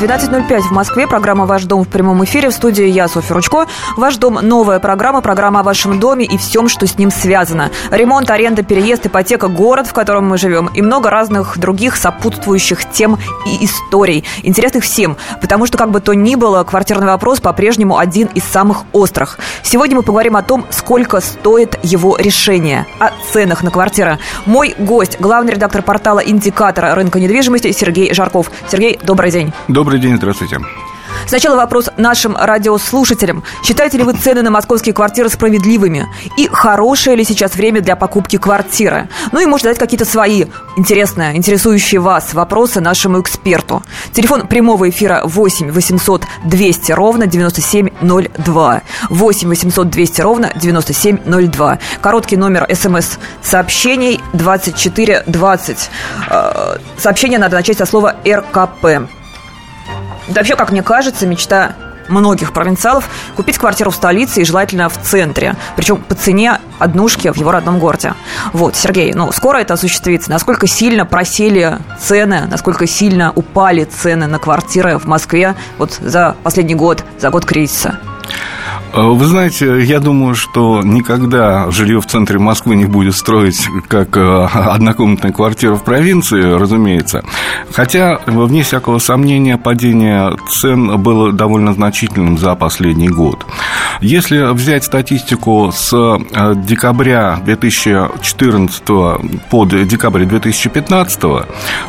12.05 в Москве. Программа «Ваш дом» в прямом эфире. В студии я, Софья Ручко. «Ваш дом» – новая программа. Программа о вашем доме и всем, что с ним связано. Ремонт, аренда, переезд, ипотека, город, в котором мы живем. И много разных других сопутствующих тем и историй. Интересных всем. Потому что, как бы то ни было, квартирный вопрос по-прежнему один из самых острых. Сегодня мы поговорим о том, сколько стоит его решение. О ценах на квартиры. Мой гость – главный редактор портала «Индикатора рынка недвижимости» Сергей Жарков. Сергей, добрый день. Добрый день, здравствуйте. Сначала вопрос нашим радиослушателям. Считаете ли вы цены на московские квартиры справедливыми? И хорошее ли сейчас время для покупки квартиры? Ну и может дать какие-то свои интересные, интересующие вас вопросы нашему эксперту. Телефон прямого эфира 8 800 200 ровно 9702. 8 800 200 ровно 9702. Короткий номер смс-сообщений 2420. Э, сообщение надо начать со слова РКП. Да вообще, как мне кажется, мечта многих провинциалов купить квартиру в столице и желательно в центре. Причем по цене однушки в его родном городе. Вот, Сергей, ну, скоро это осуществится. Насколько сильно просели цены, насколько сильно упали цены на квартиры в Москве вот за последний год, за год кризиса? Э, вы знаете, я думаю, что никогда жилье в центре Москвы не будет строить как э, однокомнатная квартира в провинции, разумеется. Хотя, вне всякого сомнения, падение цен было довольно значительным за последний год. Если взять статистику с э, декабря 2014 по декабрь 2015,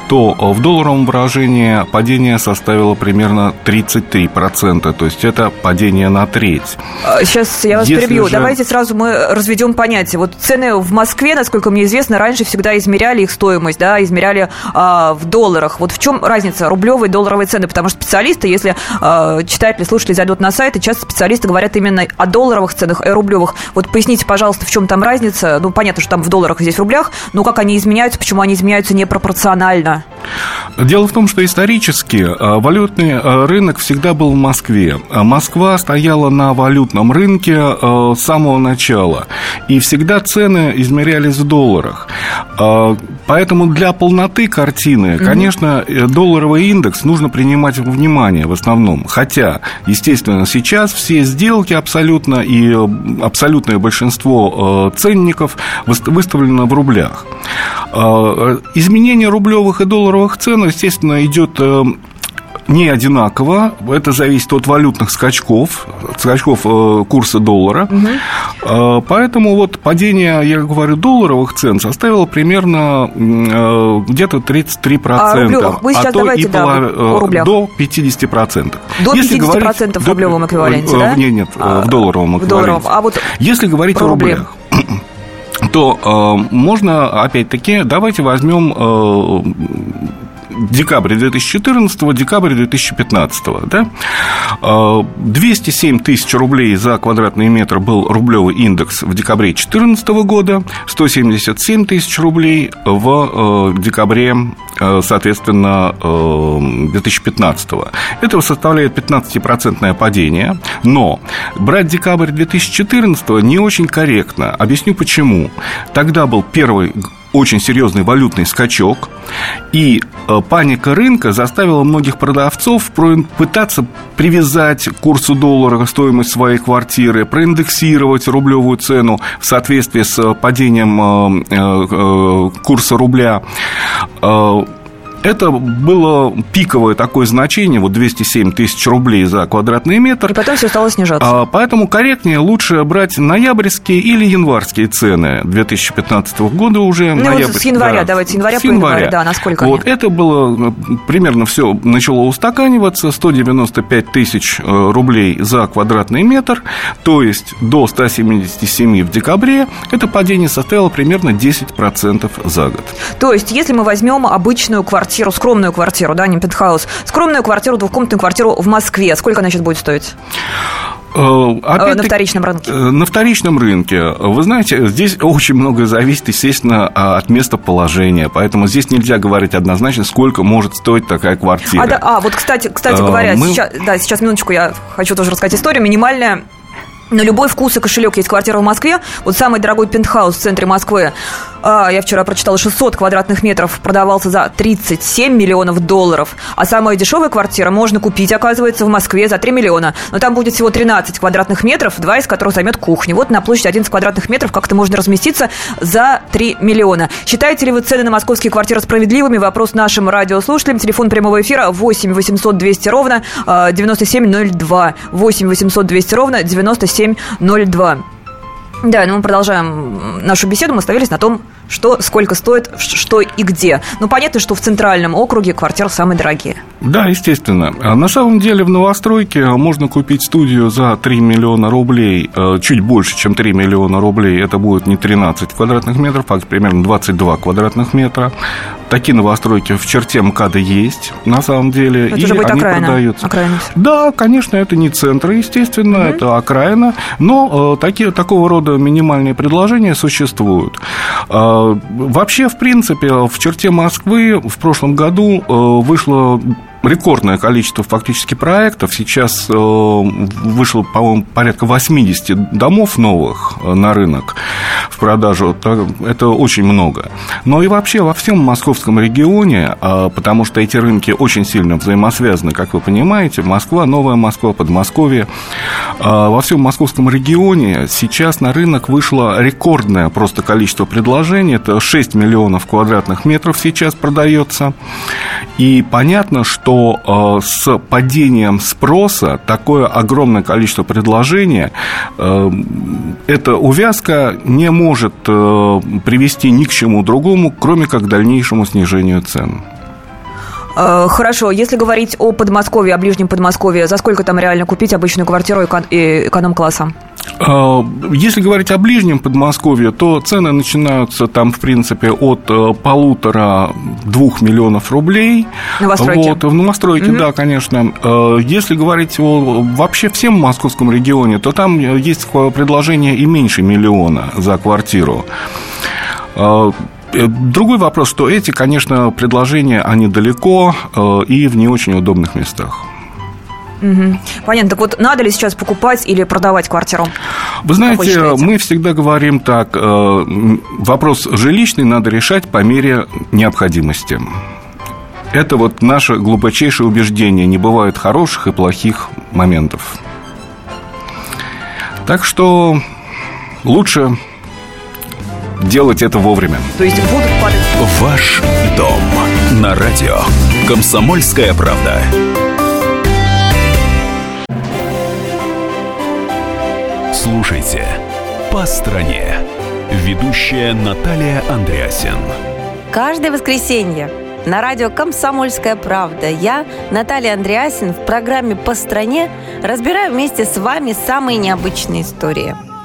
то в долларовом выражении падение составило примерно 33%, то есть это падение на треть. Сейчас я вас Если перебью. Же... Давайте сразу мы разведем понятие. Вот цены в Москве, насколько мне известно, раньше всегда измеряли их стоимость, да, измеряли а, в долларах. Вот в чем разница рублевой и долларовой цены? Потому что специалисты, если а, читатели, слушатели зайдут на сайт, и часто специалисты говорят именно о долларовых ценах, о рублевых. Вот поясните, пожалуйста, в чем там разница? Ну, понятно, что там в долларах, здесь в рублях, но как они изменяются, почему они изменяются непропорционально? Дело в том, что исторически а, валютный а, рынок всегда был в Москве. Москва стояла на валютном рынке э, с самого начала. И всегда цены измерялись в долларах. Э, поэтому для полноты картины, конечно, э, долларовый индекс нужно принимать во внимание в основном. Хотя, естественно, сейчас все сделки абсолютно и абсолютное большинство ценников выставлено в рублях. Изменение рублевых и долларовых цен, естественно, идет не одинаково. Это зависит от валютных скачков, скачков э, курса доллара. Угу. Поэтому вот падение, я говорю, долларовых цен составило примерно э, где-то 33%. А рублевых? Вы сейчас а давайте, и да, полов... рублях. до 50%. До Если 50% говорить, в рублевом эквиваленте, да? Нет, нет, а, в долларовом эквиваленте. В долларовом. А вот Если говорить о рублях то э, можно, опять-таки, давайте возьмем э, декабрь 2014, декабрь 2015. Да? 207 тысяч рублей за квадратный метр был рублевый индекс в декабре 2014 года, 177 тысяч рублей в э, декабре, э, соответственно, 2015. Э, Это составляет 15% падение, но брать декабрь 2014 не очень корректно. Объясню почему. Тогда был первый очень серьезный валютный скачок, и э, паника рынка заставила многих продавцов пытаться привязать курсу доллара стоимость своей квартиры, проиндексировать рублевую цену в соответствии с падением э, э, курса рубля это было пиковое такое значение, вот 207 тысяч рублей за квадратный метр. И потом все стало снижаться. А, поэтому корректнее лучше брать ноябрьские или январские цены 2015 года уже. Ну, ноябрь... вот с января, да. давайте, с января с по января. январь, да, насколько Вот, они? это было, примерно все начало устаканиваться, 195 тысяч э, рублей за квадратный метр, то есть до 177 в декабре, это падение составило примерно 10% за год. То есть, если мы возьмем обычную квартиру, квартиру, скромную квартиру, да, не пентхаус, скромную квартиру, двухкомнатную квартиру в Москве, сколько она сейчас будет стоить? Э, опять на вторичном рынке. Э, на вторичном рынке. Вы знаете, здесь очень многое зависит, естественно, от места положения. Поэтому здесь нельзя говорить однозначно, сколько может стоить такая квартира. А, да, а вот, кстати, кстати э, говоря, Мы... сейчас, да, сейчас минуточку, я хочу тоже рассказать историю. Минимальная на любой вкус и кошелек есть квартира в Москве. Вот самый дорогой пентхаус в центре Москвы А, я вчера прочитала, 600 квадратных метров продавался за 37 миллионов долларов. А самая дешевая квартира можно купить, оказывается, в Москве за 3 миллиона. Но там будет всего 13 квадратных метров, два из которых займет кухня. Вот на площади 11 квадратных метров как-то можно разместиться за 3 миллиона. Считаете ли вы цены на московские квартиры справедливыми? Вопрос нашим радиослушателям. Телефон прямого эфира 8 800 200 ровно 9702. 8 800 200 ровно 9702. Да, ну мы продолжаем нашу беседу. Мы остановились на том, что сколько стоит, что и где. Ну, понятно, что в центральном округе квартиры самые дорогие. Да, естественно. А на самом деле в новостройке можно купить студию за 3 миллиона рублей, э, чуть больше, чем 3 миллиона рублей. Это будет не 13 квадратных метров, а примерно 22 квадратных метра. Такие новостройки в черте МКАДа есть, на самом деле. Это и уже будет они окраина. продаются. Окраина. Да, конечно, это не центр, естественно, угу. это окраина. Но э, такие, такого рода минимальные предложения существуют. Э, Вообще, в принципе, в черте Москвы в прошлом году э, вышло рекордное количество фактически проектов. Сейчас э, вышло, по-моему, порядка 80 домов новых э, на рынок в продажу. Это очень много. Но и вообще во всем московском регионе, э, потому что эти рынки очень сильно взаимосвязаны, как вы понимаете, Москва, Новая Москва, Подмосковье. Во всем московском регионе сейчас на рынок вышло рекордное просто количество предложений. Это 6 миллионов квадратных метров сейчас продается. И понятно, что э, с падением спроса такое огромное количество предложения, э, эта увязка не может э, привести ни к чему другому, кроме как к дальнейшему снижению цен. Хорошо, если говорить о Подмосковье, о ближнем Подмосковье, за сколько там реально купить обычную квартиру эконом-класса? А, если говорить о ближнем Подмосковье, то цены начинаются там, в принципе, от э, полутора-двух миллионов рублей. Новостройки? Вот, в новостройке, угу. да, конечно. Э, если говорить о вообще всем московском регионе, то там есть предложение и меньше миллиона за квартиру. Э, другой вопрос, что эти, конечно, предложения, они далеко и в не очень удобных местах. Угу. Понятно. Так вот, надо ли сейчас покупать или продавать квартиру? Вы знаете, вы мы всегда говорим так, э, вопрос жилищный надо решать по мере необходимости. Это вот наше глубочайшее убеждение. Не бывает хороших и плохих моментов. Так что лучше делать это вовремя. То есть будут падать... Ваш дом на радио. Комсомольская правда. Слушайте «По стране». Ведущая Наталья Андреасин. Каждое воскресенье на радио «Комсомольская правда» я, Наталья Андреасин, в программе «По стране» разбираю вместе с вами самые необычные истории.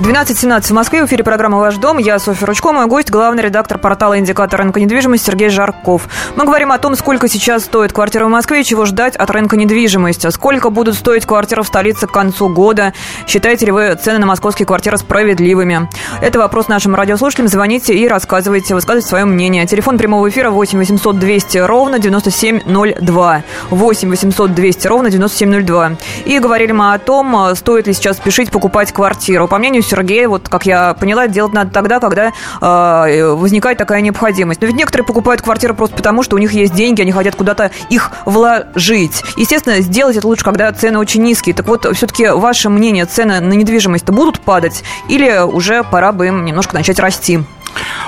12.17 в Москве. В эфире программа «Ваш дом». Я Софья Ручко. Мой гость – главный редактор портала «Индикатор рынка недвижимости» Сергей Жарков. Мы говорим о том, сколько сейчас стоит квартира в Москве и чего ждать от рынка недвижимости. Сколько будут стоить квартиры в столице к концу года? Считаете ли вы цены на московские квартиры справедливыми? Это вопрос нашим радиослушателям. Звоните и рассказывайте, высказывайте свое мнение. Телефон прямого эфира 8 800 200 ровно 9702. 8 800 200 ровно 9702. И говорили мы о том, стоит ли сейчас спешить покупать квартиру. По мнению Сергея, вот как я поняла, делать надо тогда, когда э, возникает такая необходимость. Но ведь некоторые покупают квартиры просто потому, что у них есть деньги, они хотят куда-то их вложить. Естественно, сделать это лучше, когда цены очень низкие. Так вот, все-таки ваше мнение, цены на недвижимость будут падать или уже пора бы им немножко начать расти?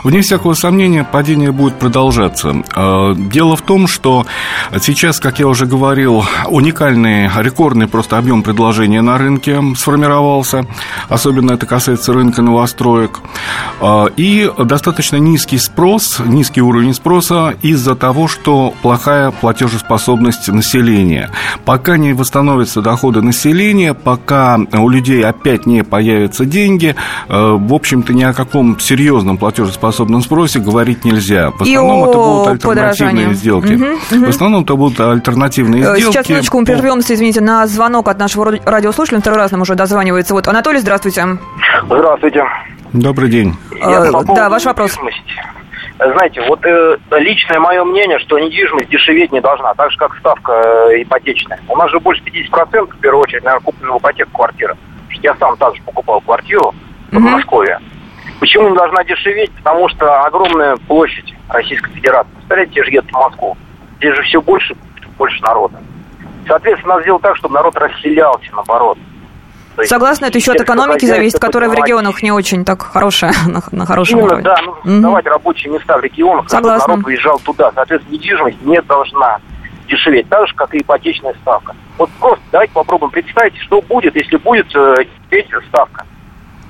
Вне всякого сомнения, падение будет продолжаться. Э, дело в том, что сейчас, как я уже говорил, уникальный, рекордный просто объем предложения на рынке сформировался. Особенно это касается рынка новостроек. Э, и достаточно низкий спрос, низкий уровень спроса из-за того, что плохая платежеспособность населения. Пока не восстановятся доходы населения, пока у людей опять не появятся деньги, э, в общем-то, ни о каком серьезном платежеспособном спросе говорить нельзя. В основном это будут альтернативные сделки. Угу, угу. В основном это будут альтернативные э, сделки. Сейчас, минуточку, мы прервемся, извините, на звонок от нашего радиослушателя. Второй раз нам уже дозванивается. Вот Анатолий, здравствуйте. Здравствуйте. Добрый день. Я э, да, ваш вопрос. Знаете, вот э, личное мое мнение, что недвижимость дешеветь не должна, так же, как ставка э, ипотечная. У нас же больше 50% в первую очередь, наверное, куплена в ипотеку квартира. Я сам также покупал квартиру в Москве. Почему не должна дешеветь? Потому что огромная площадь Российской Федерации. Представляете, те же едут в Москву. Здесь же все больше, больше народа. Соответственно, надо сделать так, чтобы народ расселялся, наоборот. Согласна, это еще от экономики зависит, которая в регионах не очень так хорошая, на, на хорошем Именно, уровне. да, нужно угу. создавать рабочие места в регионах, чтобы народ выезжал туда. Соответственно, недвижимость не должна дешеветь, так же, как и ипотечная ставка. Вот просто давайте попробуем представить, что будет, если будет э, ставка.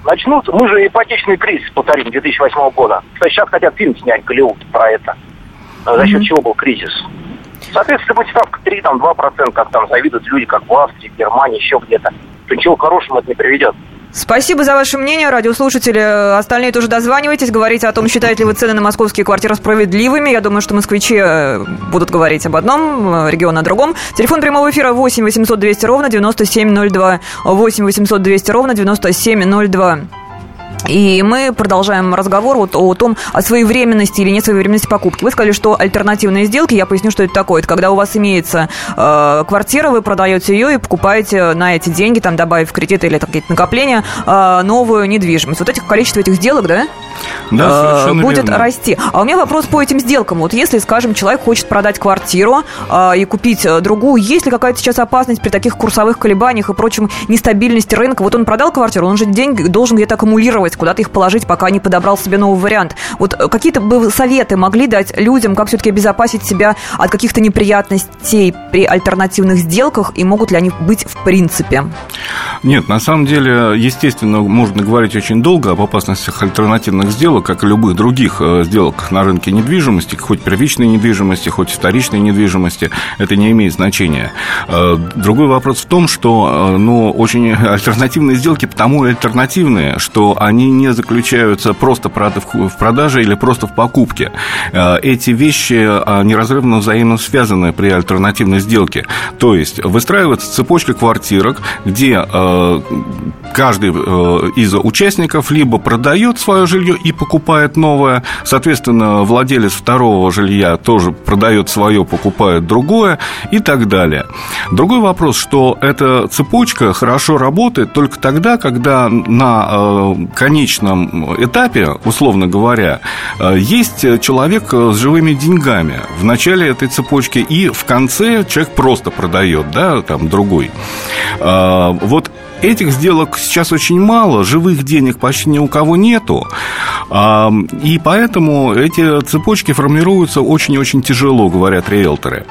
Начнутся, мы же ипотечный кризис повторим 2008 года. Кстати, сейчас хотят фильм снять Голливуд про это. За счет mm-hmm. чего был кризис. Соответственно, будет ставка 3, там, 2%, как там завидуют люди, как в Австрии, в Германии, еще где-то, то ничего хорошего это не приведет. Спасибо за ваше мнение, радиослушатели. Остальные тоже дозванивайтесь, говорите о том, считаете ли вы цены на московские квартиры справедливыми. Я думаю, что москвичи э, будут говорить об одном, э, регион о другом. Телефон прямого эфира 8 800 200 ровно 9702. 8 800 200 ровно 9702. И мы продолжаем разговор вот о том, о своевременности или несвоевременности покупки. Вы сказали, что альтернативные сделки, я поясню, что это такое. Это когда у вас имеется э, квартира, вы продаете ее и покупаете на эти деньги, там, добавив кредиты или какие-то накопления, э, новую недвижимость. Вот этих количество этих сделок, да? Да, э, будет верно. расти. А у меня вопрос по этим сделкам. Вот если, скажем, человек хочет продать квартиру э, и купить э, другую, есть ли какая-то сейчас опасность при таких курсовых колебаниях и прочем нестабильности рынка? Вот он продал квартиру, он же деньги должен где-то аккумулировать куда-то их положить, пока не подобрал себе новый вариант. Вот э, какие-то бы советы могли дать людям, как все-таки обезопасить себя от каких-то неприятностей при альтернативных сделках, и могут ли они быть в принципе? Нет, на самом деле, естественно, можно говорить очень долго об опасностях альтернативных сделок, как и любых других э, сделок на рынке недвижимости, хоть первичной недвижимости, хоть вторичной недвижимости, это не имеет значения. Э, другой вопрос в том, что ну, очень альтернативные сделки потому и альтернативные, что они не заключаются просто в продаже или просто в покупке. Э, эти вещи неразрывно взаимно связаны при альтернативной сделке. То есть выстраивается цепочка квартирок, где э, каждый э, из участников либо продает свое жилье и покупает новое, соответственно, владелец второго жилья тоже продает свое, покупает другое и так далее. Другой вопрос, что эта цепочка хорошо работает только тогда, когда на конечном этапе, условно говоря, э, есть человек с живыми деньгами в начале этой цепочки, и в конце человек просто продает, да, там другой. Э, вот Этих сделок сейчас очень мало, живых денег почти ни у кого нету, и поэтому эти цепочки формируются очень-очень тяжело, говорят риэлторы.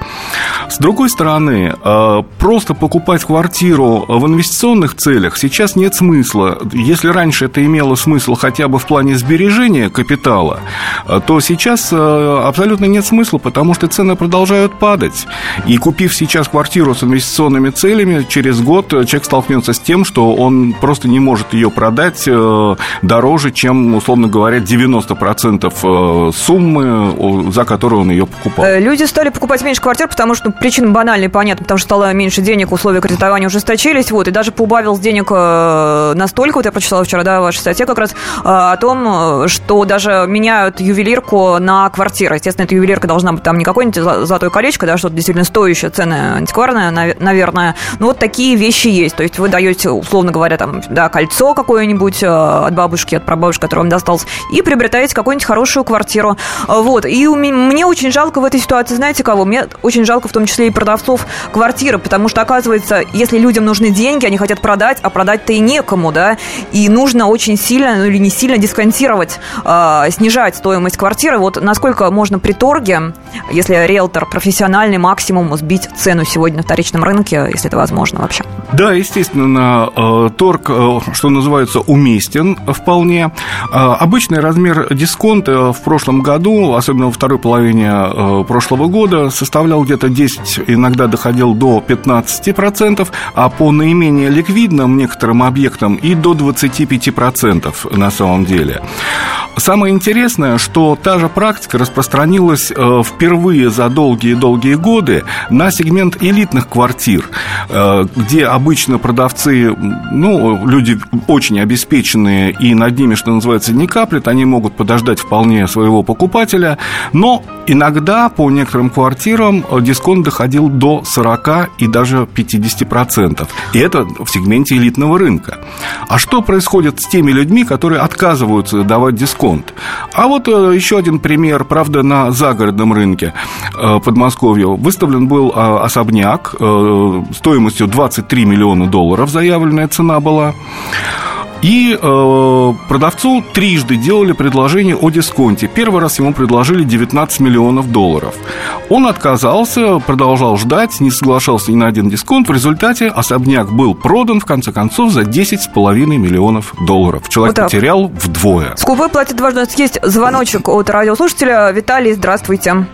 С другой стороны, а, просто покупать квартиру в инвестиционных целях сейчас нет смысла. Если раньше это имело смысл хотя бы в плане сбережения капитала, а, то сейчас абсолютно нет смысла, потому что цены продолжают падать. И купив сейчас квартиру с инвестиционными целями, через год человек столкнется с тем, что он просто не может ее продать э, дороже, чем, условно говоря, 90% э, суммы, за которую он ее покупал. Э, люди стали покупать меньше квартир, потому что причина банальная, понятно, потому что стало меньше денег, условия кредитования ужесточились, вот, и даже поубавил денег настолько, вот я прочитала вчера, да, вашей статье как раз, о том, что даже меняют ювелирку на квартиры. Естественно, эта ювелирка должна быть там не какое-нибудь золотое колечко, да, что-то действительно стоящее, цены антикварное, наверное. Ну, вот такие вещи есть. То есть вы даете условно говоря, там, да, кольцо какое-нибудь э, от бабушки, от прабабушки, которое вам досталось, и приобретаете какую-нибудь хорошую квартиру. Вот. И мне очень жалко в этой ситуации, знаете кого? Мне очень жалко в том том числе и продавцов квартиры, потому что, оказывается, если людям нужны деньги, они хотят продать, а продать-то и некому, да, и нужно очень сильно, ну или не сильно дисконтировать, э, снижать стоимость квартиры. Вот насколько можно при торге, если риэлтор профессиональный, максимум сбить цену сегодня на вторичном рынке, если это возможно вообще? Да, естественно, э, торг, э, что называется, уместен вполне. Э, обычный размер дисконта в прошлом году, особенно во второй половине прошлого года, составлял где-то 10, иногда доходил до 15%, а по наименее ликвидным некоторым объектам и до 25% на самом деле. Самое интересное, что та же практика распространилась впервые за долгие-долгие годы на сегмент элитных квартир, где обычно продавцы, ну, люди очень обеспеченные, и над ними, что называется, не каплет, они могут подождать вполне своего покупателя, но иногда по некоторым квартирам дисконт доходил до 40 и даже 50%. И это в сегменте элитного рынка. А что происходит с теми людьми, которые отказываются давать дисконт? А вот э, еще один пример, правда, на загородном рынке э, Подмосковья. Выставлен был э, особняк стоимостью 23 миллиона долларов, заявленная цена была. И э, продавцу трижды делали предложение о дисконте. Первый раз ему предложили 19 миллионов долларов. Он отказался, продолжал ждать, не соглашался ни на один дисконт. В результате особняк был продан, в конце концов, за 10,5 миллионов долларов. Человек вот потерял вдвое. Скупой платит дважды. Есть звоночек от радиослушателя. Виталий, здравствуйте.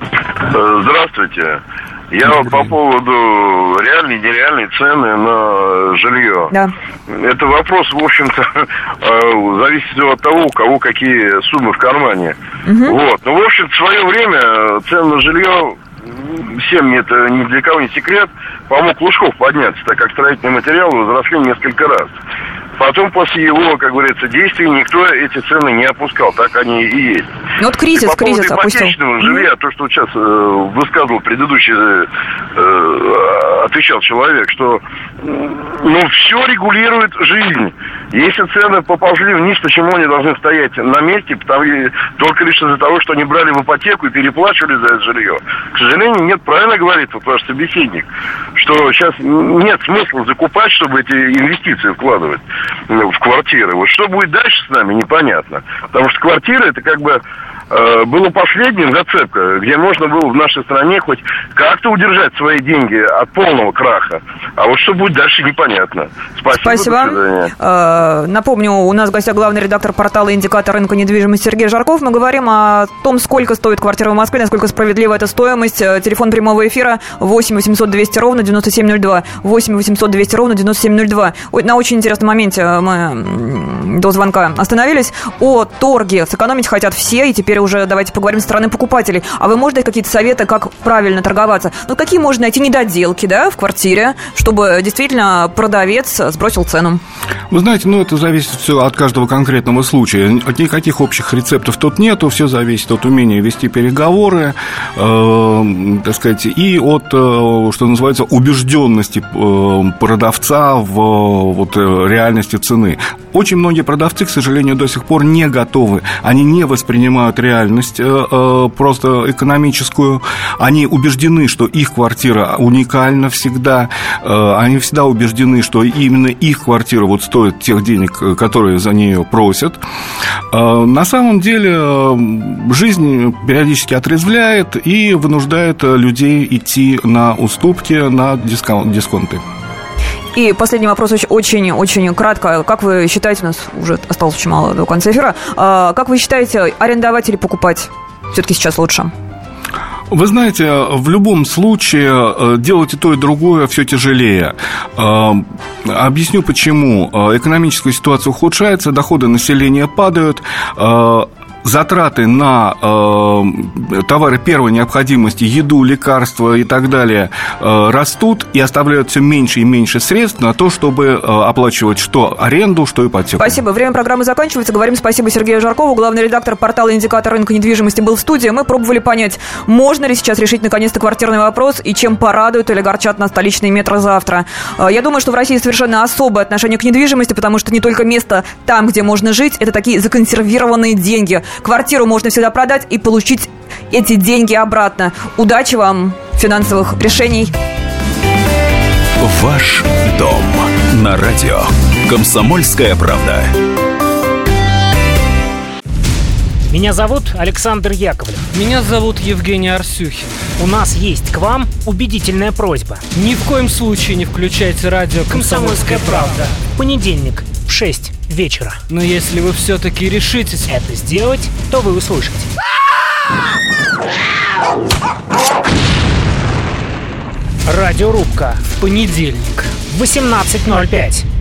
Здравствуйте. Я вот по поводу реальной и нереальной цены на жилье. Да. Это вопрос, в общем-то, э, зависит от того, у кого какие суммы в кармане. Угу. Вот. Ну, в общем, в свое время цены на жилье всем это ни для кого не секрет, помог Лужков подняться, так как строительные материалы возросли несколько раз. Потом после его, как говорится, действий никто эти цены не опускал, так они и есть. Ну вот кризис, и по кризис опустил. жилья, то, что сейчас э, высказывал предыдущий, э, э, отвечал человек, что ну, все регулирует жизнь. Если цены поползли вниз, почему они должны стоять на месте, потому, только лишь из-за того, что они брали в ипотеку и переплачивали за это жилье. К сожалению, нет, правильно говорит вот ваш собеседник, что сейчас нет смысла закупать, чтобы эти инвестиции вкладывать в квартиры. Вот что будет дальше с нами, непонятно. Потому что квартира это как бы было последним зацепка, где можно было в нашей стране хоть как-то удержать свои деньги от полного краха. А вот что будет дальше, непонятно. Спасибо. Спасибо. Э, напомню, у нас в гостях главный редактор портала «Индикатор рынка недвижимости» Сергей Жарков. Мы говорим о том, сколько стоит квартира в Москве, насколько справедлива эта стоимость. Э, телефон прямого эфира 8 800 200 ровно 9702. 8 800 200 ровно 9702. На очень интересном моменте мы до звонка остановились. О торге сэкономить хотят все, и теперь теперь уже давайте поговорим с стороны покупателей. А вы можете дать какие-то советы, как правильно торговаться? Ну, какие можно найти недоделки, да, в квартире, чтобы действительно продавец сбросил цену? Вы знаете, ну, это зависит все от каждого конкретного случая. От никаких общих рецептов тут нету, все зависит от умения вести переговоры, э, так сказать, и от, э, что называется, убежденности э, продавца в вот, э, реальности цены. Очень многие продавцы, к сожалению, до сих пор не готовы, они не воспринимают реальность э, э, просто экономическую. Они убеждены, что их квартира уникальна всегда. Э, они всегда убеждены, что именно их квартира вот стоит тех денег, которые за нее просят. На самом деле жизнь периодически отрезвляет и вынуждает людей идти на уступки, на дисконты. И последний вопрос очень-очень кратко. Как вы считаете, у нас уже осталось очень мало до конца эфира, а, как вы считаете, арендовать или покупать все-таки сейчас лучше? Вы знаете, в любом случае э, делать и то, и другое все тяжелее. Э, объясню почему. Э, экономическая ситуация ухудшается, доходы населения падают, затраты на э, товары первой необходимости, еду, лекарства и так далее э, растут и оставляют все меньше и меньше средств на то, чтобы э, оплачивать что аренду, что ипотеку. Спасибо. Время программы заканчивается. Говорим спасибо Сергею Жаркову, главный редактор портала «Индикатор рынка недвижимости» был в студии. Мы пробовали понять, можно ли сейчас решить наконец-то квартирный вопрос и чем порадуют или горчат на столичные метро завтра. Э, я думаю, что в России совершенно особое отношение к недвижимости, потому что не только место там, где можно жить, это такие законсервированные деньги. Квартиру можно всегда продать и получить эти деньги обратно. Удачи вам, финансовых решений. Ваш дом на радио. Комсомольская правда. Меня зовут Александр Яковлев. Меня зовут Евгений Арсюхин. У нас есть к вам убедительная просьба. Ни в коем случае не включайте радио «Комсомольская правда». Понедельник в 6 вечера. Но если вы все-таки решитесь это сделать, то вы услышите. Радиорубка в понедельник в 18.05.